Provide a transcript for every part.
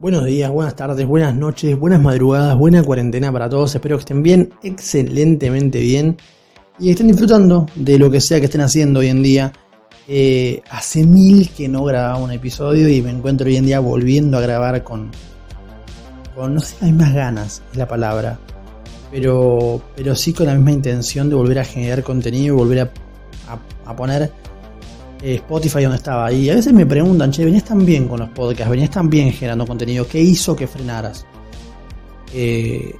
Buenos días, buenas tardes, buenas noches, buenas madrugadas, buena cuarentena para todos. Espero que estén bien, excelentemente bien y estén disfrutando de lo que sea que estén haciendo hoy en día. Eh, hace mil que no grababa un episodio y me encuentro hoy en día volviendo a grabar con, con no sé, las mismas ganas, es la palabra, pero, pero sí con la misma intención de volver a generar contenido y volver a, a poner Spotify donde estaba. Y a veces me preguntan, che, venías tan bien con los podcasts, venías tan bien generando contenido, ¿qué hizo que frenaras? Eh,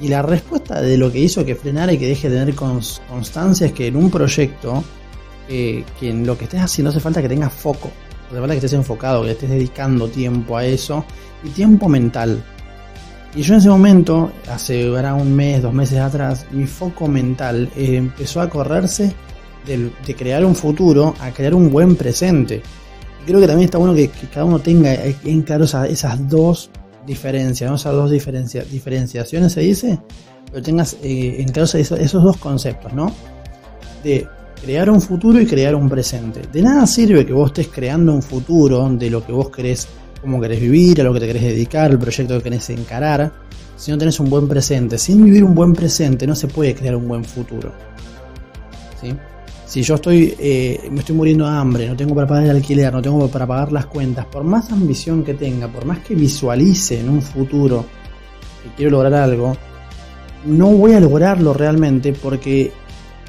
y la respuesta de lo que hizo que frenara y que deje de tener constancia es que en un proyecto, eh, que en lo que estés haciendo hace falta que tengas foco, hace falta que estés enfocado, que estés dedicando tiempo a eso y tiempo mental. Y yo en ese momento, hace un mes, dos meses atrás, mi foco mental empezó a correrse de, crear un futuro a crear un buen presente. Y creo que también está bueno que, cada uno tenga en claro esas, dos diferencias, esas dos diferenciaciones se dice, pero tengas eh, en claro esos, dos conceptos, ¿no? De crear un futuro y crear un presente. De nada sirve que vos estés creando un futuro de lo que vos querés, cómo querés vivir, a lo que te querés dedicar, el proyecto que querés encarar, si no tenés un buen presente. Sin vivir un buen presente no se puede crear un buen futuro. ¿Sí? Si yo estoy, eh, me estoy muriendo de hambre, no tengo para pagar el alquiler, no tengo para pagar las cuentas, por más ambición que tenga, por más que visualice en un futuro que quiero lograr algo, no voy a lograrlo realmente porque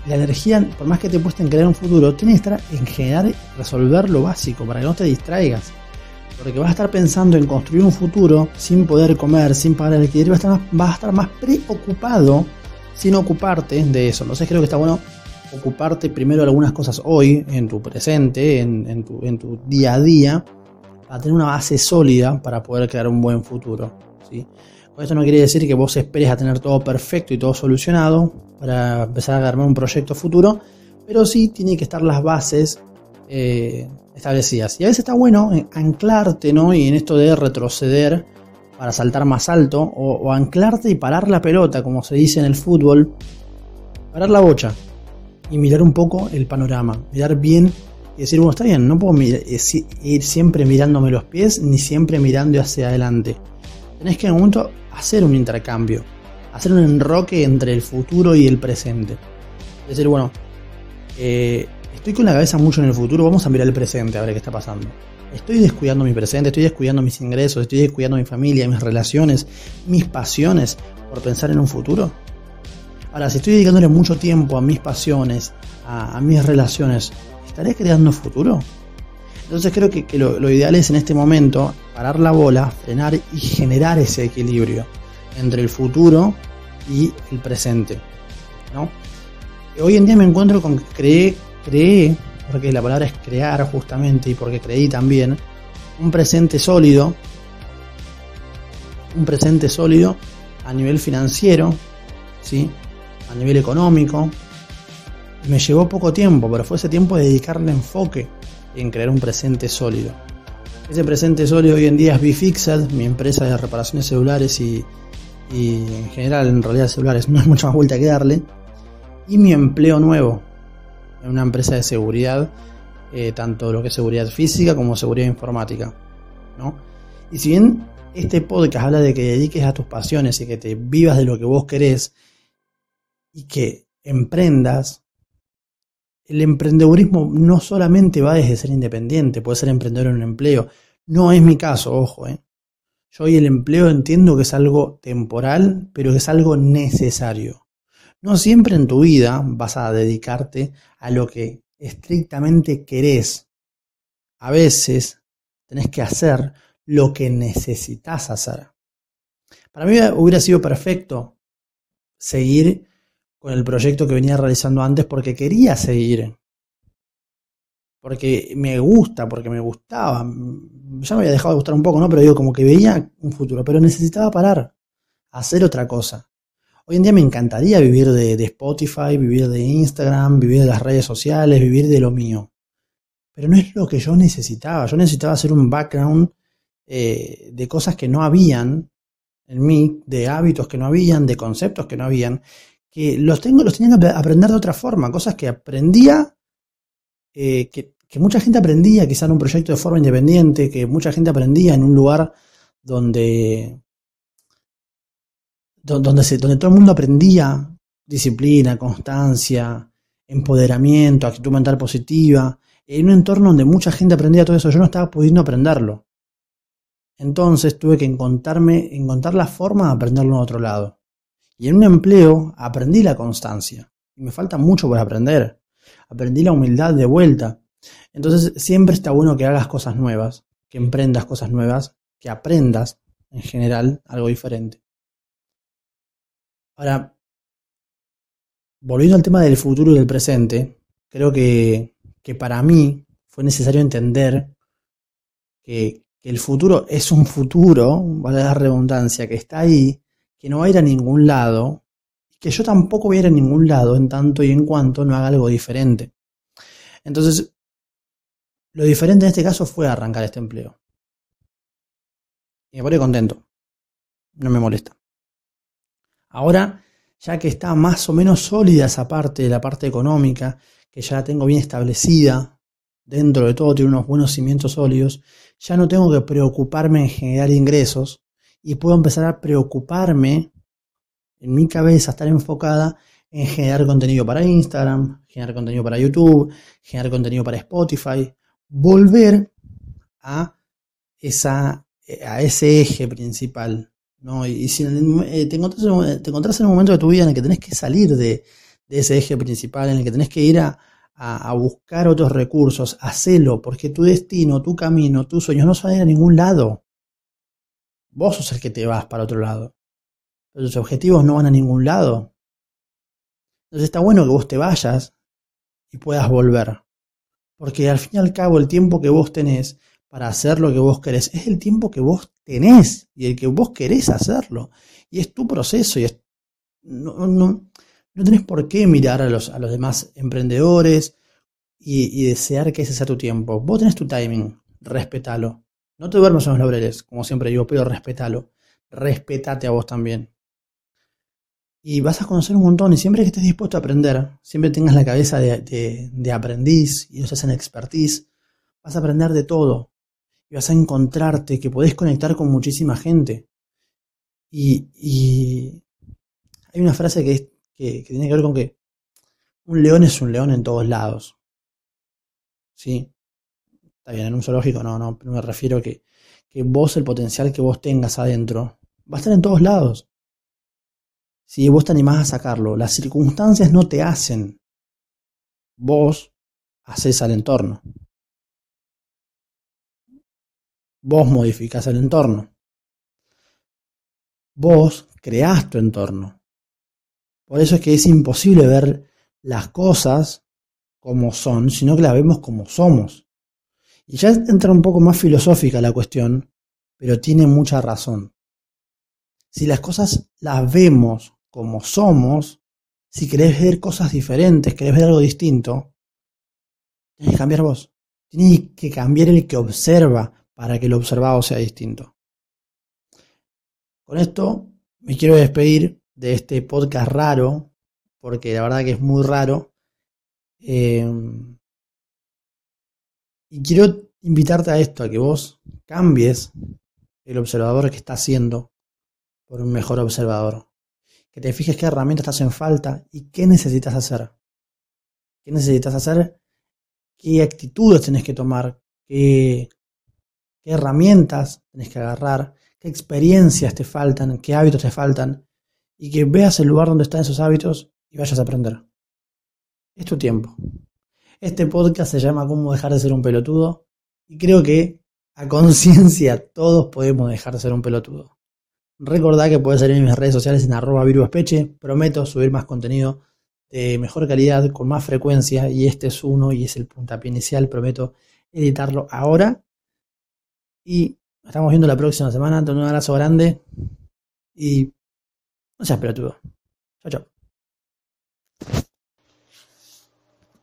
la energía, por más que te puesta en crear un futuro, tiene que estar en generar, resolver lo básico para que no te distraigas. Porque vas a estar pensando en construir un futuro sin poder comer, sin pagar el alquiler, vas vas a estar más preocupado sin ocuparte de eso. Entonces creo que está bueno ocuparte primero de algunas cosas hoy, en tu presente, en, tu, día a día, para tener una base sólida para poder crear un buen futuro. ¿sí? Con esto no quiere decir que vos esperes a tener todo perfecto y todo solucionado para empezar a armar un proyecto futuro, pero sí tiene que estar las bases eh, establecidas. Y a veces está bueno anclarte ¿no? y en esto de retroceder para saltar más alto, o anclarte y parar la pelota, como se dice en el fútbol, parar la bocha y mirar un poco el panorama, mirar bien y decir, bueno, está bien, no puedo eh, ir siempre mirándome los pies ni siempre mirando hacia adelante. Tenés que en un momento hacer un intercambio, hacer un enroque entre el futuro y el presente. Es decir, bueno, eh, estoy con la cabeza mucho en el futuro, vamos a mirar el presente a ver qué está pasando. Estoy descuidando mi presente, estoy descuidando mis ingresos, estoy descuidando mi familia, mis relaciones, mis pasiones por pensar en un futuro. Ahora, si estoy dedicándole mucho tiempo a mis pasiones, a, mis relaciones, ¿estaré creando futuro? Entonces creo que, lo, ideal es en este momento parar la bola, frenar y generar ese equilibrio entre el futuro y el presente. Hoy en día me encuentro con que creé, creé, porque la palabra es crear justamente y porque creí también, un presente sólido, un presente sólido a nivel financiero, ¿sí? A nivel económico. Me llevó poco tiempo, pero fue ese tiempo de dedicarle enfoque en crear un presente sólido. Ese presente sólido hoy en día es Bifixed, mi empresa de reparaciones celulares y, en general en realidad celulares no hay mucha más vuelta que darle. Y mi empleo nuevo en una empresa de seguridad, eh, tanto lo que es seguridad física como seguridad informática. ¿no? Y si bien este podcast habla de que dediques a tus pasiones y que te vivas de lo que vos querés, y que emprendas, el emprendedurismo no solamente va desde ser independiente, puede ser emprendedor en un empleo. No es mi caso, ojo. ¿eh? Yo hoy el empleo entiendo que es algo temporal, pero que es algo necesario. No siempre en tu vida vas a dedicarte a lo que estrictamente querés. A veces tenés que hacer lo que necesitas hacer. Para mí hubiera sido perfecto seguir con el proyecto que venía realizando antes porque quería seguir. Porque me gusta, porque me gustaba. Ya me había dejado de gustar un poco, ¿no? Pero digo, como que veía un futuro, pero necesitaba parar, hacer otra cosa. Hoy en día me encantaría vivir de, Spotify, vivir de Instagram, vivir de las redes sociales, vivir de lo mío. Pero no es lo que yo necesitaba. Yo necesitaba hacer un background eh, de cosas que no habían en mí, de hábitos que no habían, de conceptos que no habían, que los tengo, los tenía que aprender de otra forma, cosas que aprendía, eh, que, mucha gente aprendía quizá en un proyecto de forma independiente, que mucha gente aprendía en un lugar donde, donde, se, donde todo el mundo aprendía disciplina, constancia, empoderamiento, actitud mental positiva, en un entorno donde mucha gente aprendía todo eso, yo no estaba pudiendo aprenderlo. Entonces tuve que encontrarme, encontrar la forma de aprenderlo en otro lado. Y en un empleo aprendí la constancia. Y me falta mucho por aprender. Aprendí la humildad de vuelta. Entonces siempre está bueno que hagas cosas nuevas, que emprendas cosas nuevas, que aprendas en general algo diferente. Ahora, volviendo al tema del futuro y del presente, creo que, que para mí fue necesario entender que, que el futuro es un futuro, vale la redundancia, que está ahí, que no va a ir a ningún lado, que yo tampoco voy a ir a ningún lado en tanto y en cuanto no haga algo diferente. Entonces, lo diferente en este caso fue arrancar este empleo. Y me pone contento. No me molesta. Ahora, ya que está más o menos sólida esa parte, la parte económica, que ya la tengo bien establecida, dentro de todo tiene unos buenos cimientos sólidos, ya no tengo que preocuparme en generar ingresos y puedo empezar a preocuparme en mi cabeza, estar enfocada en generar contenido para Instagram, generar contenido para YouTube, generar contenido para Spotify, volver a, esa, a ese eje principal. ¿no? Y, si eh, te, encontrás en, un momento de tu vida en el que tenés que salir de, de ese eje principal, en el que tenés que ir a, a, buscar otros recursos, hacelo, porque tu destino, tu camino, tus sueños no van a ningún lado. Vos sos el que te vas para otro lado. Pero tus objetivos no van a ningún lado. Entonces está bueno que vos te vayas y puedas volver. Porque al fin y al cabo el tiempo que vos tenés para hacer lo que vos querés es el tiempo que vos tenés y el que vos querés hacerlo. Y es tu proceso y es, no, no, no tenés por qué mirar a los, a los demás emprendedores y, desear que ese sea tu tiempo. Vos tenés tu timing, respetalo. No te duermas en los laureles, como siempre digo, pero respetalo. Respetate a vos también. Y vas a conocer un montón y siempre que estés dispuesto a aprender, siempre tengas la cabeza de, aprendiz y no seas en expertise, vas a aprender de todo. Y vas a encontrarte que podés conectar con muchísima gente. Y, y hay una frase que es que, tiene que ver con que un león es un león en todos lados. ¿Sí? Está bien, en un zoológico no, no, pero me refiero que, que vos, el potencial que vos tengas adentro, va a estar en todos lados. Si vos te animás a sacarlo, las circunstancias no te hacen. Vos haces al entorno. Vos modificás el entorno. Vos creás tu entorno. Por eso es que es imposible ver las cosas como son, sino que las vemos como somos. Y ya entra un poco más filosófica la cuestión, pero tiene mucha razón. Si las cosas las vemos como somos, si querés ver cosas diferentes, querés ver algo distinto, tienes que cambiar vos. Tienes que cambiar el que observa para que el observado sea distinto. Con esto me quiero despedir de este podcast raro, porque la verdad que es muy raro. Eh, y quiero invitarte a esto, a que vos cambies el observador que estás haciendo por un mejor observador. Que te fijes qué herramientas estás en falta y qué necesitas hacer. ¿Qué necesitas hacer? ¿Qué actitudes tenés que tomar? ¿Qué, qué herramientas tenés que agarrar? ¿Qué experiencias te faltan? ¿Qué hábitos te faltan? y que veas el lugar donde están esos hábitos y vayas a aprender. Es tu tiempo. Este podcast se llama Cómo dejar de ser un pelotudo y creo que a conciencia todos podemos dejar de ser un pelotudo. Recordá que puedes salir en mis redes sociales en arroba viruespeche. Prometo subir más contenido de mejor calidad, con más frecuencia, y este es uno y es el puntapié inicial. Prometo editarlo ahora. Y nos estamos viendo la próxima semana. Te un abrazo grande y no seas pelotudo. Chao, chao.